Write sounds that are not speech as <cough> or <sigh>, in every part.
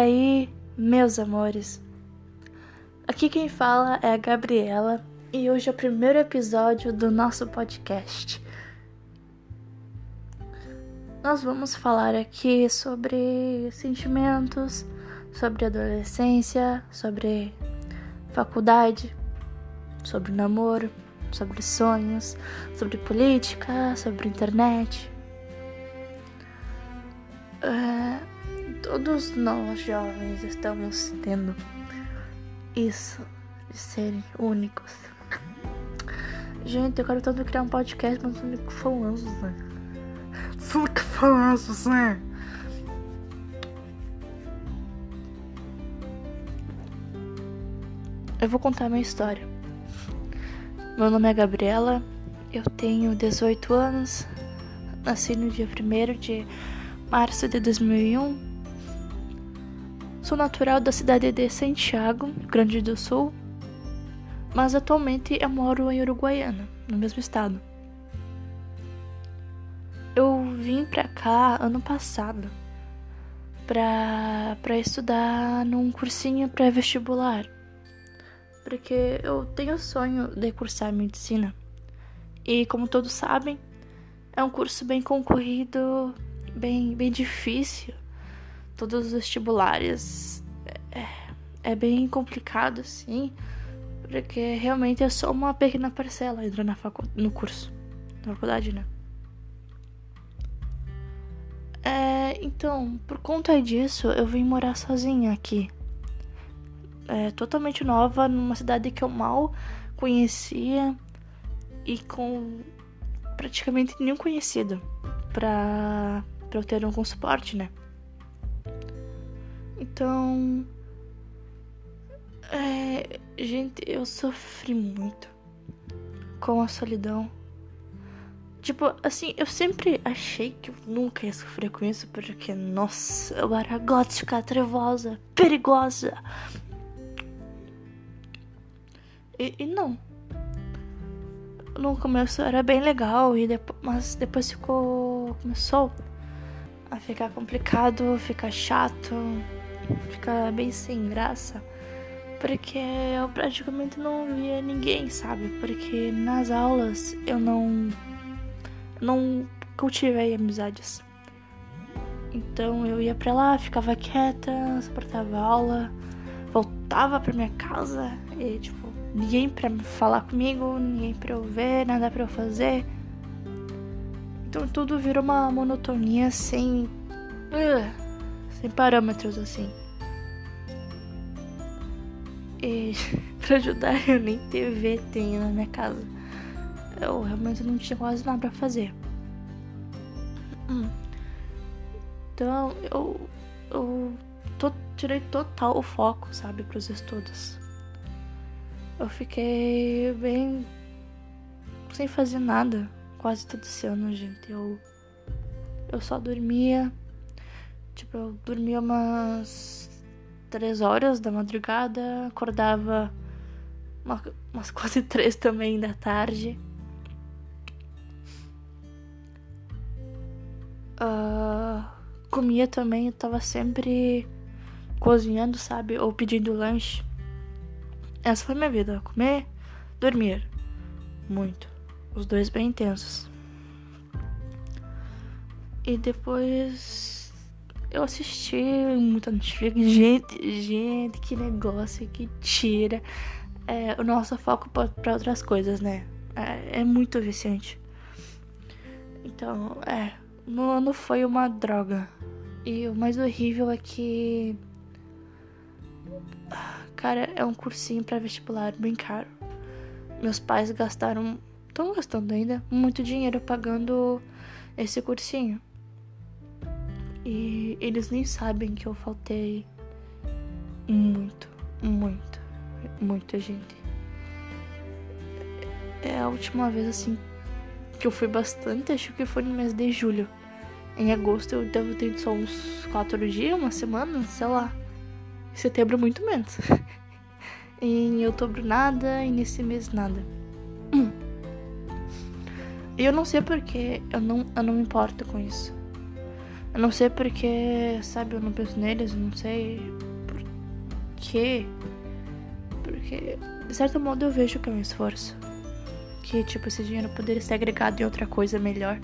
aí, meus amores? Aqui quem fala é a Gabriela e hoje é o primeiro episódio do nosso podcast. Nós vamos falar aqui sobre sentimentos, sobre adolescência, sobre faculdade, sobre namoro, sobre sonhos, sobre política, sobre internet. É, todos nós jovens estamos tendo isso de serem únicos. Gente, eu quero tanto criar um podcast, mas sou único famoso, né? Sou único famoso, né? Eu vou contar minha história. Meu nome é Gabriela, eu tenho 18 anos, nasci no dia 1 de março de 2001. Sou natural da cidade de Santiago, Grande do Sul, mas atualmente eu moro em Uruguaiana, no mesmo estado. Eu vim pra cá ano passado pra, pra estudar num cursinho pré-vestibular, porque eu tenho o sonho de cursar medicina. E como todos sabem, é um curso bem concorrido bem, bem difícil. Todos os vestibulares é, é bem complicado, assim, porque realmente é só uma pequena parcela entrar na facu no curso, na faculdade, né? É, então, por conta disso, eu vim morar sozinha aqui. É, totalmente nova, numa cidade que eu mal conhecia e com praticamente nenhum conhecido pra para eu ter algum suporte, né? Então. É, gente, eu sofri muito com a solidão. Tipo, assim, eu sempre achei que eu nunca ia sofrer com isso, porque, nossa, eu era gótica, trevosa, perigosa. E, e não. No começo era bem legal, e depois, mas depois ficou. começou a ficar complicado, ficar chato, ficar bem sem graça. Porque eu praticamente não via ninguém, sabe? Porque nas aulas eu não. não cultivei amizades. Então eu ia pra lá, ficava quieta, suportava aula, voltava pra minha casa e, tipo, ninguém pra falar comigo, ninguém pra eu ver, nada pra eu fazer. Então tudo virou uma monotonia sem. Uh, sem parâmetros assim. E <laughs> pra ajudar eu nem TV tenho na minha casa. Eu realmente não tinha quase nada pra fazer. Hum. Então eu. Eu tirei total o foco, sabe, pros estudos. Eu fiquei bem. sem fazer nada quase todo esse ano, gente. Eu, eu só dormia. Tipo, eu dormia umas três horas da madrugada, acordava uma, umas <laughs> quase três também da tarde. Uh, comia também, eu tava sempre cozinhando, sabe? Ou pedindo lanche. Essa foi minha vida. Comer, dormir. Muito os dois bem intensos. E depois eu assisti muita Netflix. Gente, gente, que negócio que tira é, o nosso foco para outras coisas, né? É, é, muito viciante. Então, é. No ano foi uma droga. E o mais horrível é que. Cara, é um cursinho para vestibular bem caro. Meus pais gastaram estão gastando ainda muito dinheiro pagando esse cursinho. E eles nem sabem que eu faltei muito, muito, muita gente. É a última vez assim que eu fui bastante, acho que foi no mês de julho. Em agosto eu devo ter só uns quatro dias, uma semana, sei lá. Em setembro muito menos. <laughs> em outubro nada, e nesse mês nada. Hum. E eu não sei porque eu não, eu não me importo com isso. Eu não sei porque, sabe, eu não penso neles, não sei por quê. Porque, de certo modo, eu vejo que é um esforço. Que, tipo, esse dinheiro poderia ser agregado em outra coisa melhor.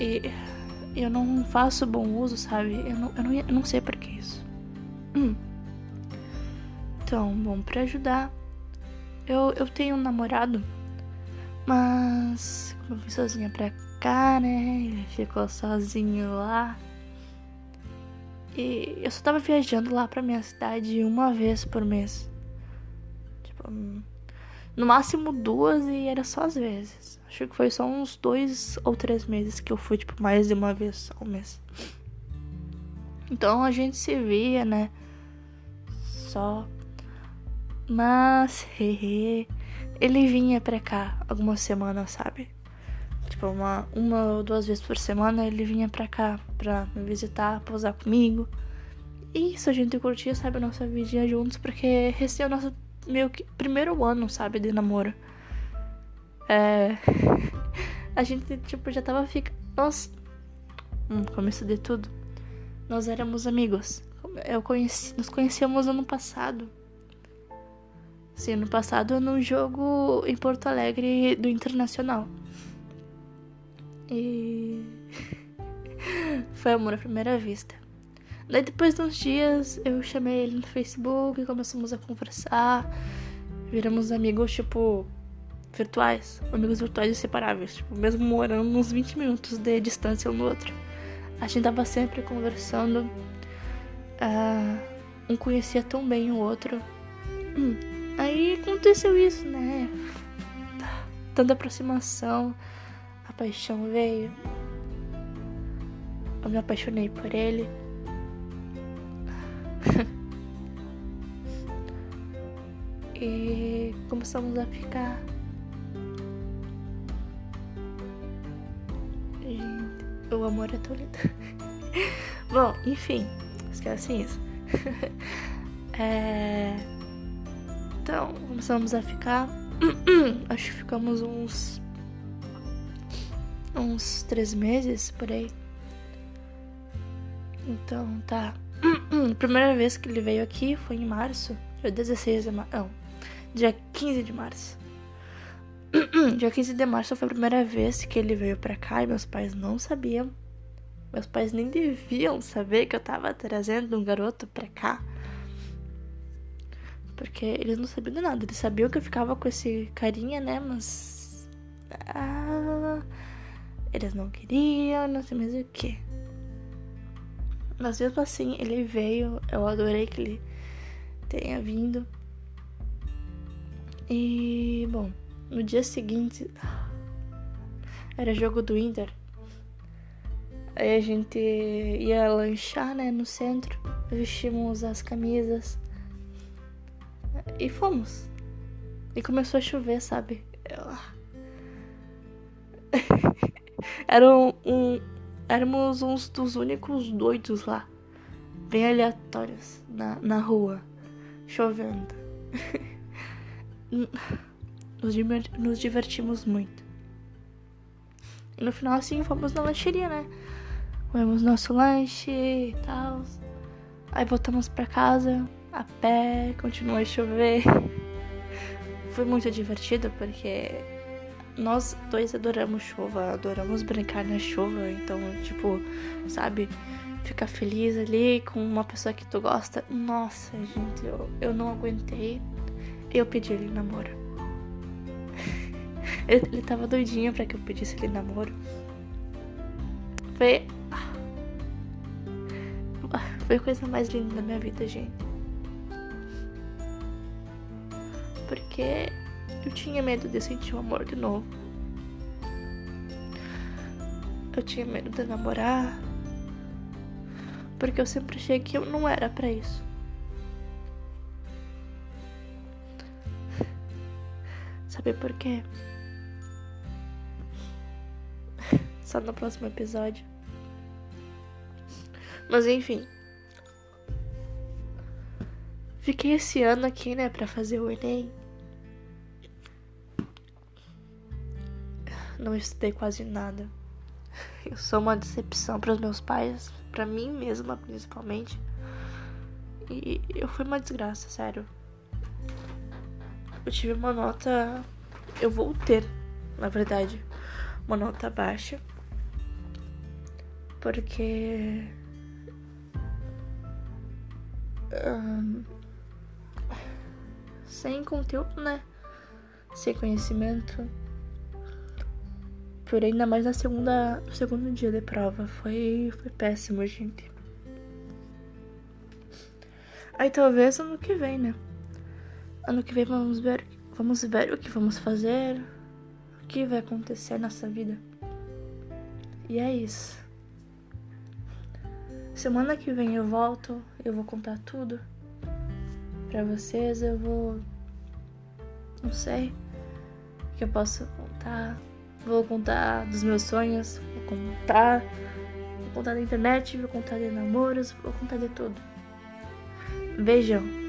E eu não faço bom uso, sabe? Eu não, eu não, eu não sei por que isso. Hum. Então, bom, pra ajudar, eu, eu tenho um namorado, mas como eu fui sozinha pra cá, né? Ele ficou sozinho lá. E eu só tava viajando lá pra minha cidade uma vez por mês. Tipo, no máximo duas e era só às vezes. Acho que foi só uns dois ou três meses que eu fui, tipo, mais de uma vez ao mês. Então a gente se via, né? Só mas, <laughs> ele vinha pra cá algumas semanas, sabe? Tipo, uma, uma ou duas vezes por semana ele vinha pra cá pra me visitar, pousar comigo. E isso a gente curtia, sabe, a nossa vida juntos, porque esse é o nosso meio que primeiro ano, sabe, de namoro. É. <laughs> A gente, tipo, já tava ficando. Nós. Hum, começo de tudo. Nós éramos amigos. Eu conheci. Nos conhecemos ano passado. Sim, ano passado num jogo em Porto Alegre do Internacional. E. <laughs> Foi amor à primeira vista. Daí depois de uns dias eu chamei ele no Facebook, e começamos a conversar. Viramos amigos, tipo, virtuais. Amigos virtuais inseparáveis. Tipo, mesmo morando uns 20 minutos de distância um do outro. A gente tava sempre conversando. Uh, um conhecia tão bem o outro. Hum. Aí aconteceu isso, né? Tanta aproximação, paixão veio. Eu me apaixonei por ele. <laughs> e começamos a ficar. Gente, o amor é tão lindo. <laughs> Bom, enfim, esquece isso. <laughs> é. Então, começamos a ficar. <clears throat> Acho que ficamos uns. Uns três meses por aí. Então, tá. A <clears throat> primeira vez que ele veio aqui foi em março. Dia 16 de março. Não, <clears throat> dia 15 de março. dia 15 de março foi a primeira vez que ele veio pra cá e meus pais não sabiam. Meus pais nem deviam saber que eu tava trazendo um garoto pra cá. Porque eles não sabiam de nada. Eles sabiam que eu ficava com esse carinha, né? Mas. Ah, eles não queriam, não sei mais o que. Mas mesmo assim, ele veio. Eu adorei que ele tenha vindo. E, bom, no dia seguinte. <sighs> Era jogo do Inter. Aí a gente ia lanchar, né, no centro. Vestimos as camisas e fomos. E começou a chover, sabe? Era um, um, éramos uns dos únicos doidos lá. Bem aleatórios na, na rua. Chovendo. <laughs> nos, nos divertimos muito. E no final, assim, fomos na lancheria, né? Comemos nosso lanche e tal. Aí voltamos pra casa a pé, continuou a chover. <laughs> Foi muito divertido porque nós dois adoramos chuva, adoramos brincar na chuva, então, tipo, sabe, ficar feliz ali com uma pessoa que tu gosta. Nossa, gente, eu, eu não aguentei. Eu pedi ele namoro. <laughs> ele tava doidinho para que eu pedisse ele namoro. Foi. Ah, foi a coisa mais linda da minha vida, gente. porque eu tinha medo de sentir o amor de novo. Eu tinha medo de namorar, porque eu sempre achei que eu não era para isso. Sabe por quê? Só no próximo episódio. Mas enfim. Fiquei esse ano aqui, né, pra fazer o Enem. Não estudei quase nada. <laughs> Eu sou uma decepção para os meus pais, para mim mesma principalmente. E eu fui uma desgraça, sério. Eu tive uma nota. Eu vou ter, na verdade, uma nota baixa. Porque. Um, sem conteúdo, né? Sem conhecimento. Por ainda mais na segunda, no segundo dia de prova. Foi, foi péssimo, gente. Aí talvez ano que vem, né? Ano que vem vamos ver, vamos ver o que vamos fazer, o que vai acontecer nessa vida. E é isso. Semana que vem eu volto, eu vou contar tudo para vocês, eu vou não sei o que eu posso contar. Vou contar dos meus sonhos, vou contar, vou contar da internet, vou contar de namoros, vou contar de tudo. Beijão.